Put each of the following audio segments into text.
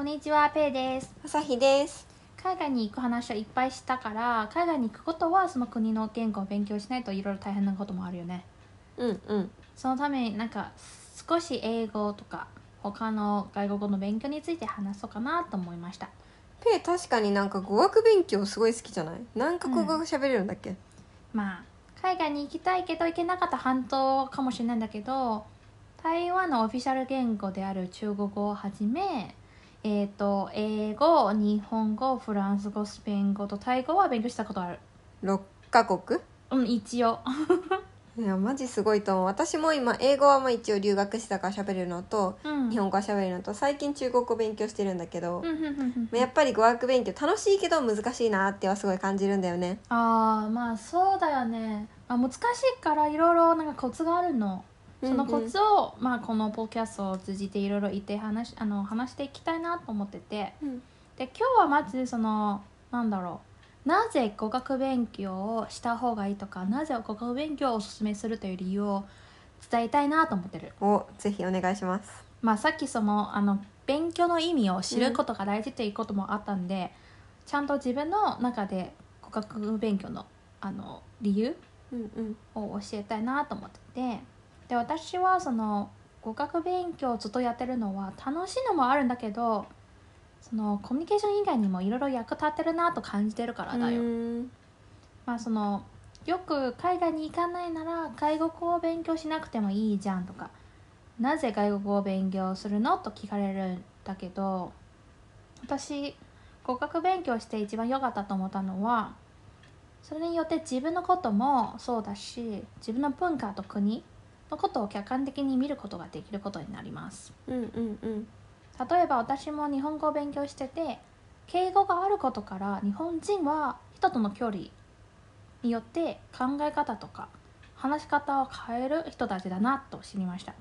こんにちは、ペイです。朝日です。海外に行く話をいっぱいしたから、海外に行くことはその国の言語を勉強しないといろいろ大変なこともあるよね。うんうん。そのためになんか少し英語とか他の外国語の勉強について話そうかなと思いました。ペイ確かになんか語学勉強すごい好きじゃない？何カ国語喋れるんだっけ、まあ、海外に行きたいけど行けなかった半島かもしれないんだけど、台湾のオフィシャル言語である中国語をはじめ、えっ、と、英語、日本語、フランス語、スペイン語とタイ語は勉強したことある。?6 カ国？うん、一応。いやマジすごいと思う私も今英語はまあ一応留学してたから喋れるのと、うん。日本語は喋れるのと最近中国語勉強してるんだけど、やっぱり語学勉強楽しいけど難しいなってはすごい感じるんだよねああまあそうだよね、まあ、難しいからいろいろなんかコツがあるのそのコツを、まあ、このポッドキャストを通じていろいろ言って話あの話していきたいなと思ってて。うん。で今日はまずそのなんだろう。なぜ語学勉強をした方がいいとかなぜ語学勉強をおすすめするという理由を伝えたいなと思ってる。おぜひお願いします。まあさっきそのあの勉強の意味を知ることが大事ということもあったんで、ちゃんと自分の中で語学勉強のあの理由うんうん。を教えたいなと思っててで私はその語学勉強をずっとやってるのは楽しいのもあるんだけどそのコミュニケーション以外にもいろいろ役立ってるなと感じてるからだよ。うんまあそのよく海外に行かないなら外国語を勉強しなくてもいいじゃんとかなぜ外国語を勉強するのと聞かれるんだけど私語学勉強して一番良かったと思ったのはそれによって自分のこともそうだし自分の文化と国のことを客観的に見ることができることになります。うんうんうん。例えば私も日本語を勉強してて敬語があることから日本人は人との距離によって考え方とか話し方を変える人たちだなと知りました、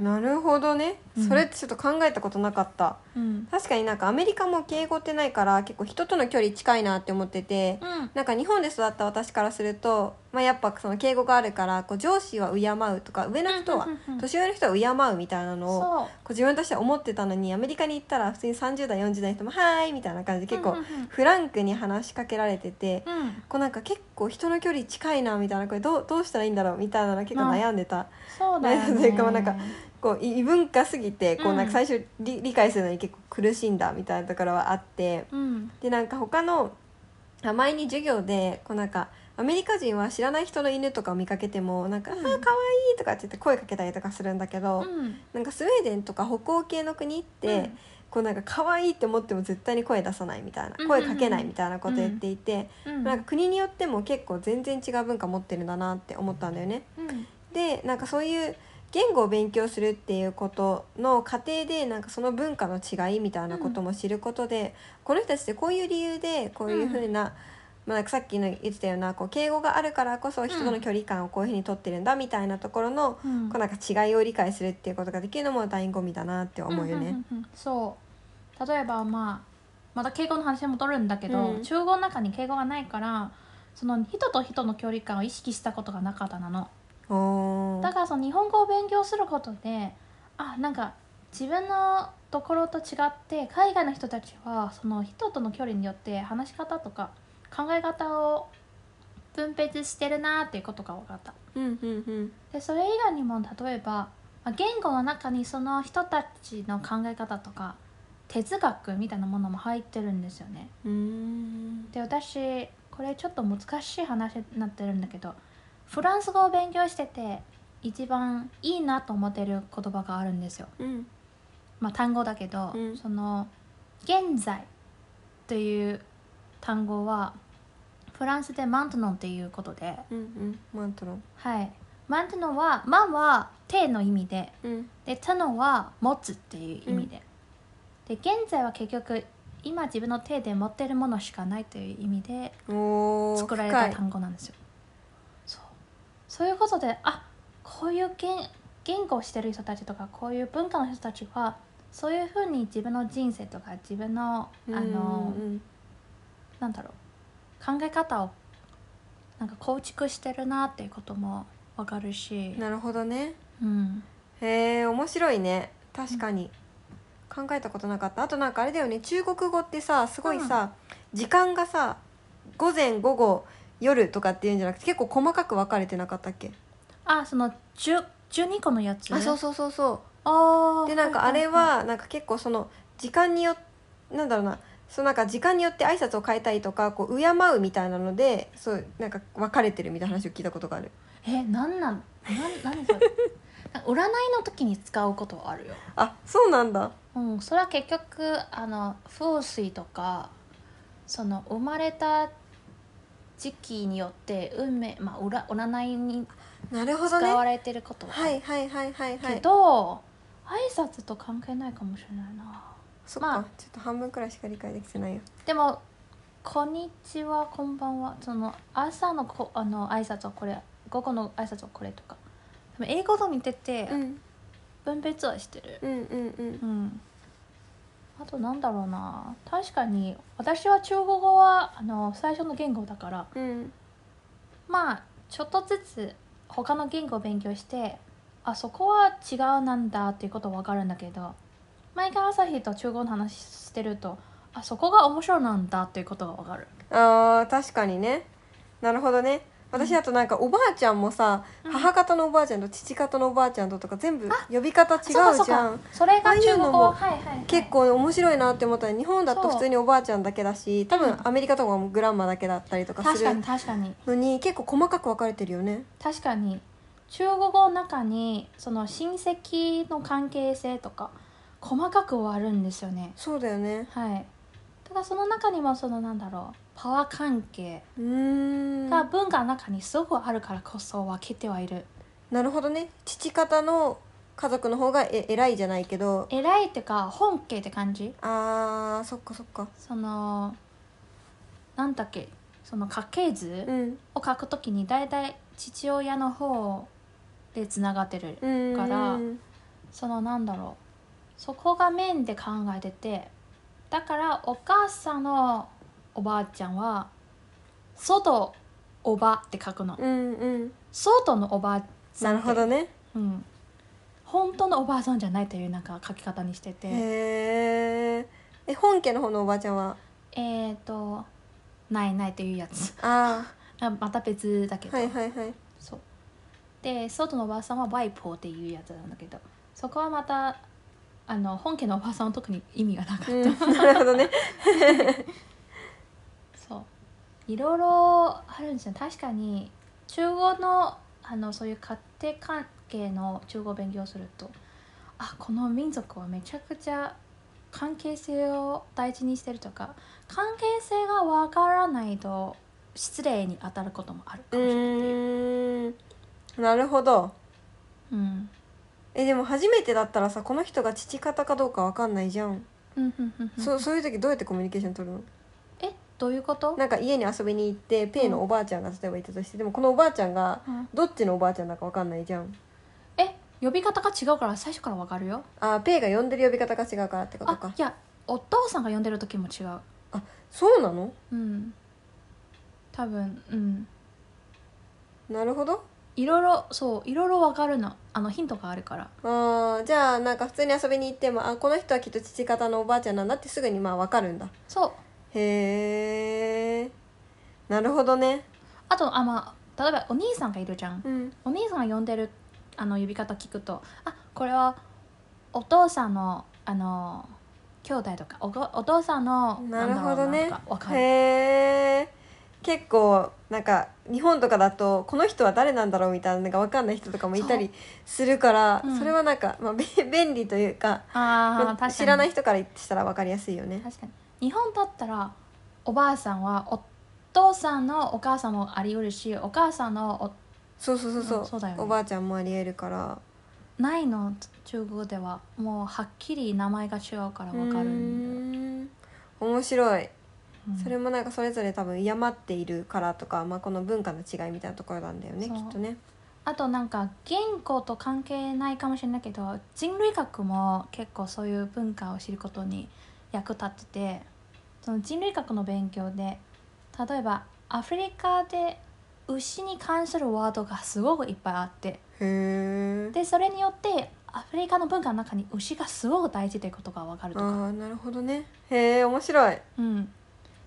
なるほどね、うん。それってちょっと考えたことなかった。うん。確かになんかアメリカも敬語ってないから結構人との距離近いなって思ってて、うん。なんか日本で育った私からすると、まあ、やっぱその敬語があるからこう上司は敬うとか上の人は年上の人は敬うみたいなのをこそう。う自分としては思ってたのにアメリカに行ったら普通に30代40代の人も「はーい」みたいな感じで結構フランクに話しかけられててうん。こうなんか結構人の距離近いなみたいなこれどうどうしたらいいんだろうみたいなの結構悩んでた。そうだよね。それかなんかこうい異文化すぎてこううんなんか最初理,、理解するのに結構苦しんだみたいなところはあってうん。でなんか他のあ前に授業でこうなんかアメリカ人は知らない人の犬とかを見かけてもなんか「うん。あーかわいい」とかって言って声かけたりとかするんだけど、うん。なんかスウェーデンとか北欧系の国って、うん。こうなんか可愛いって思っても絶対に声出さないみたいなうん声かけないみたいなこと言っていて、うん。なんか国によっても結構全然違う文化持ってるんだなって思ったんだよね。うん。でなんかそういう言語を勉強するっていうことの過程でなんかその文化の違いみたいなことも知ることで、この人たちってこういう理由でこういうふうな,、まあ、なんかさっきの言ってたようなこう敬語があるからこそ人との距離感をこういうふうに取ってるんだみたいなところの、うん。こうなんか違いを理解するっていうことができるのも醍醐味だなって思うよね。んんんうん。そう。例えばまあまた敬語の話に戻るんだけど、うん。中国の中に敬語がないからその人と人の距離感を意識したことがなかったなのだからその日本語を勉強することであなんか自分のところと違って海外の人たちはその人との距離によって話し方とか考え方を分別してるなっていうことが分かった。うんうんうん。でそれ以外にも例えばまあ言語の中にその人たちの考え方とか哲学みたいなものも入ってるんですよね。で私これちょっと難しい話になってるんだけどフランス語を勉強してて一番いいなと思ってる言葉があるんですよ。うん。まあ単語だけど、うん。その現在という単語はフランスでマントノンっていうことで。うんうん。マントロン。はい。マントノンはマンは手の意味で。うん。でタノは持つっていう意味で、で現在は結局今自分の手で持ってるものしかないという意味で作られた単語なんですよそういうことであこういう言言語をしてる人たちとかこういう文化の人たちはそういうふうに自分の人生とか自分のあのうんうん。なんだろう考え方をなんか構築してるなっていうこともわかるし、なるほどね。うん、へえ面白いね。確かに、考えたことなかった。あとなんかあれだよね。中国語ってさすごいさ、時間がさ午前午後夜とかっていうんじゃなくて結構細かく分かれてなかったっけ？あその10 12個のやつ？あそうそうそうそあー。うでなんかあれはなんか結構その時間によなんだろうな。そうなんか時間によって挨拶を変えたりとかこう敬うみたいなのでそうなんか分かれてるみたいな話を聞いたことがある。えなんなん？なん何それ？なんか占いの時に使うことはあるよ。あそうなんだ。うん、それは結局あの風水とかその生まれた時期によって運命、まあ、占占いになるほどね。使われてることは。はいはいはいはいはけいど、挨拶と関係ないかもしれないな。そっか、まあちょっと半分くらいしか理解できてないよ。でも「こんにちはこんばんは」その朝のこあの挨拶はこれ午後の挨拶はこれとか。多分英語と似ててうん。分別はしてる、うんうんうん。うん、あとなんだろうな。確かに私は中国語はあの最初の言語だから。うん。まあちょっとずつ他の言語を勉強してあそこは違うなんだっていうことは分かるんだけど毎回朝日と中国語の話してるとあそこが面白いなんだっていうことが分かる。あー確かにね。なるほどね私あとなんかおばあちゃんもさ、うん。母方のおばあちゃんと父方のおばあちゃんととか全部呼び方違うじゃん。そうかそれが中国ああいうのも語はいはい、はい、結構面白いなって思ったら日本だと普通におばあちゃんだけだし多分うんアメリカとかもグランマだけだったりとかす確かにる確かに。のに結構細かく分かれてるよね。確かに。中国語の中にその親戚の関係性とか細かくはあるんですよね。そうだよね。はい。ただその中にもそのなんだろうパワー関係。が文化の中にすごくあるからこそ分けてはいる、なるほどね。父方の家族の方がえ偉いじゃないけど。偉いっていうか本家って感じ？あーそっかそっか。そのなんだっけ？その家系図うん。を書くときに大体父親の方でつながってるうん。からそのなんだろう。そこが面で考えててだからお母さんのおばあちゃんは外おばって書くの。うんうん。外のおばあさなんるって。ほどね。うん、本当のおばあさんじゃないというなんか書き方にしてて。へええ本家の方のおばあちゃんは？えっ、ー、とないないというやつ。あ あまた別だけあど、はいはいはい。そう。で外のおばあさんはワイポーっていうやつなんだけど。そこはまたあの本家のおばあさんは特に意味がなかった、うん。なるほどね いろいろあるんですよ確かに中国のあのそういう家庭関係の中国を勉強するとあこの民族はめちゃくちゃ関係性を大事にしてるとか関係性がわからないと失礼に当たることもあるうかもしれない。なるほど。うん。えでも初めてだったらさこの人が父方かどうかわかんないじゃん、そそういう時どうやってコミュニケーション取るの？えどういうこと？なんか家に遊びに行ってペイのおばあちゃんが例えばいたとしてでもこのおばあちゃんがうん。どっちのおばあちゃんだかわかんないじゃん。え呼び方が違うから最初からわかるよ。あペイが呼んでる呼び方が違うからってことか。あいやお父さんが呼んでる時も違う。そうなの？うん。多分うん。なるほど。いろいろそういろいろわかるの。あのヒントがあるから。あーじゃあなんか普通に遊びに行ってもあこの人はきっと父方のおばあちゃんなんだってすぐにまあわかるんだ。そうへえなるほどね。あとあまあ例えばお兄さんがいるじゃん。うん。お兄さんが呼んでるあの呼び方聞くとあこれはお父さんのあの兄弟とかおごお父さんのなるほどね。んだろうなとかわかる。へえ結構なんか日本とかだとこの人は誰なんだろうみたいなのが分かんない人とかもいたりするからそううん。それはなんか、まあ、べ 便利というかあまああ確かに。知らない人からしたら分かりやすいよね。確かに日本だったらおばあさんはお父さんのお母さんもあり得るしお母さんのおそうそうそうそう,、うんそうだよね。おばあちゃんもありえるから。ないの？中国語では。もうはっきり名前が違うから分かるん面白い、うん。それもなんかそれぞれ多分敬っているからとか、まあ、この文化の違いみたいなところなんだよねそう。きっとね。あとなんか言語と関係ないかもしれないけど人類学も結構そういう文化を知ることに役立っててその人類学の勉強で例えばアフリカで牛に関するワードがすごくいっぱいあってでそれによってアフリカの文化の中に牛がすごく大事ということが分かるとか、ああなるほどね。へえ面白い。うん、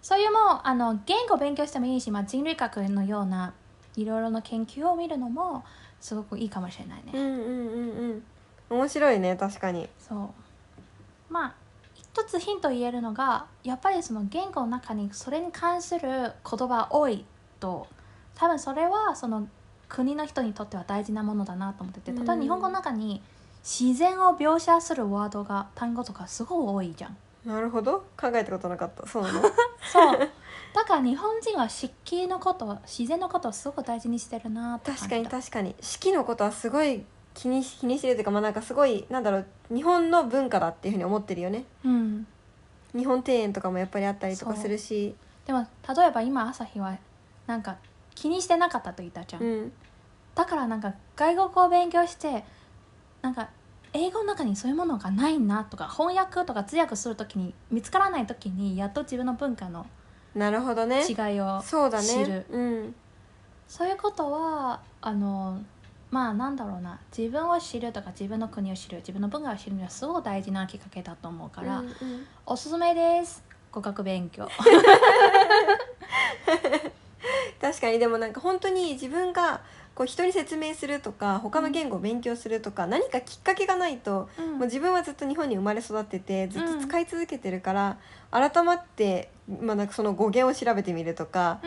そういうもうあの言語を勉強してもいいし、まあ、人類学のようないろいろな研究を見るのもすごくいいかもしれないね。うんうんうんうん。面白いね確かに。そう。まあ一つヒント言えるのがやっぱりその言語の中にそれに関する言葉多いと多分それはその国の人にとっては大事なものだなと思ってて例えばうん日本語の中に自然を描写するワードが単語とかすごい多いじゃん。なるほど。考えたことなかった。そうなの？そう。だから日本人は湿気のこと自然のことをすごく大事にしてるなって確かにた確かに。四季のことはすごい気に気にしてるというかまあなんかすごいなんだろう日本の文化だっていうふうに思ってるよね。うん、日本庭園とかもやっぱりあったりとかするし。でも例えば今朝日はなんか気にしてなかったと言ったじゃん、うん。だからなんか外国語を勉強してなんか英語の中にそういうものがないなとか翻訳とか通訳するときに見つからないときにやっと自分の文化のなるほどね。違いをそうだね。知るうん。そういうことはあのまあなんだろうな。自分を知るとか自分の国を知る自分の文化を知るにはすごく大事なきっかけだと思うから、うんうん。おすすめです。語学勉強 確かにでもなんか本当に自分がこう人に説明するとか他の言語を勉強するとか、何かきっかけがないと、うん。もう自分はずっと日本に生まれ育っててずっと使い続けてるから、改まって、まあ、なんかその語源を調べてみるとか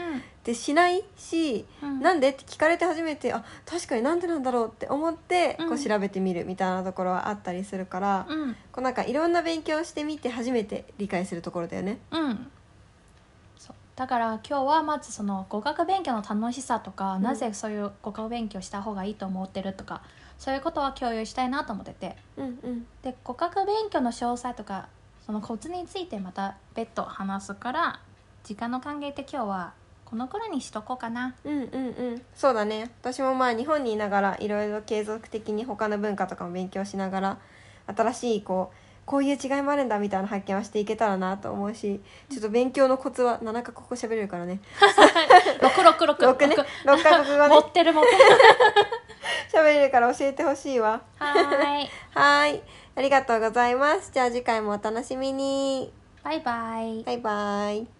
でしないし、うん。なんでって聞かれて初めてあ確かになんでなんだろうって思ってこう調べてみるみたいなところはあったりするから、うん。こうなんかいろんな勉強をしてみて初めて理解するところだよね。うんだから今日はまずその語学勉強の楽しさとか、ん。なぜそういう語学勉強した方がいいと思ってるとかそういうことは共有したいなと思ってて。うんうん。で語学勉強の詳細とかそのコツについてまた別途話すから時間の関係で今日はこのくらいにしとこうかな。うんうんうん。そうだね。私もまあ日本にいながらいろいろ継続的に他の文化とかも勉強しながら新しいこうこういう違いもあるんだみたいな発見はしていけたらなと思うしちょっと勉強のコツは7カ国語喋れるからね。666 6ね。6カ国語ね。持ってる持ってる。喋れるから教えてほしいわ。はーい。はーい。ありがとうございます。じゃあ次回もお楽しみに。バイバイ。バイバイ